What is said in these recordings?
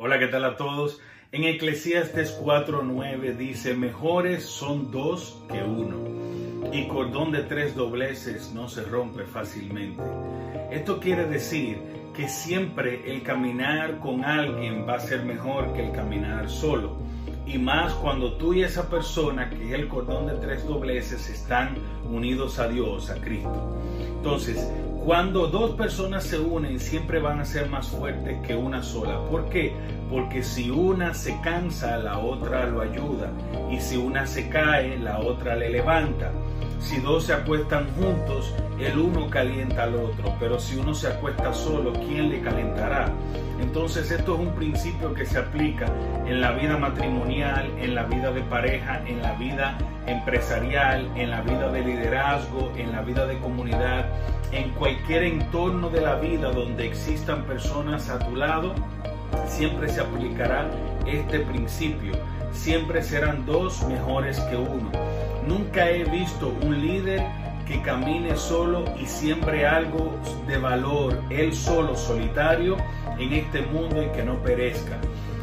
Hola, ¿qué tal a todos? En Eclesiastes 4:9 dice, mejores son dos que uno, y cordón de tres dobleces no se rompe fácilmente. Esto quiere decir que siempre el caminar con alguien va a ser mejor que el caminar solo. Y más cuando tú y esa persona, que es el cordón de tres dobleces, están unidos a Dios, a Cristo. Entonces, cuando dos personas se unen, siempre van a ser más fuertes que una sola. ¿Por qué? Porque si una se cansa, la otra lo ayuda. Y si una se cae, la otra le levanta. Si dos se acuestan juntos, el uno calienta al otro. Pero si uno se acuesta solo, ¿quién le calentará? Entonces esto es un principio que se aplica en la vida matrimonial, en la vida de pareja, en la vida empresarial, en la vida de liderazgo, en la vida de comunidad, en cualquier entorno de la vida donde existan personas a tu lado, siempre se aplicará este principio. Siempre serán dos mejores que uno. Nunca he visto un líder que camine solo y siempre algo de valor, él solo, solitario, en este mundo y que no perezca.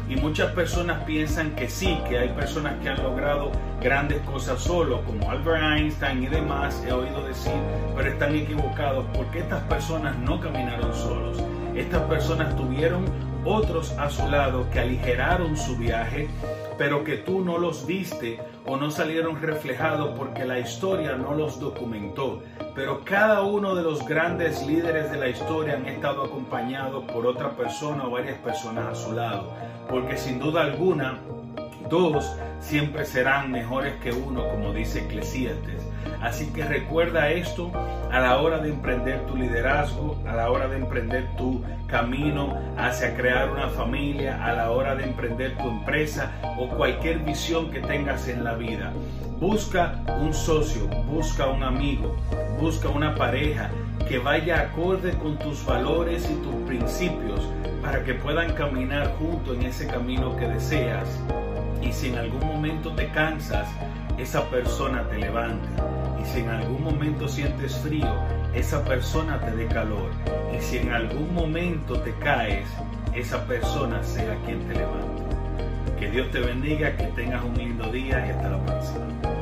Y muchas personas piensan que sí, que hay personas que han logrado grandes cosas solo, como Albert Einstein y demás, he oído decir, pero están equivocados porque estas personas no caminaron solos. Estas personas tuvieron otros a su lado que aligeraron su viaje, pero que tú no los viste o no salieron reflejados porque la historia no los documentó. Pero cada uno de los grandes líderes de la historia han estado acompañados por otra persona o varias personas a su lado, porque sin duda alguna dos siempre serán mejores que uno, como dice Eclesiastes. Así que recuerda esto a la hora de emprender tu liderazgo, a la hora de emprender tu camino hacia crear una familia, a la hora de emprender tu empresa o cualquier visión que tengas en la vida. Busca un socio, busca un amigo, busca una pareja que vaya acorde con tus valores y tus principios para que puedan caminar juntos en ese camino que deseas. Y si en algún momento te cansas, esa persona te levante. Y si en algún momento sientes frío, esa persona te dé calor. Y si en algún momento te caes, esa persona sea quien te levante. Que Dios te bendiga, que tengas un lindo día y hasta la próxima.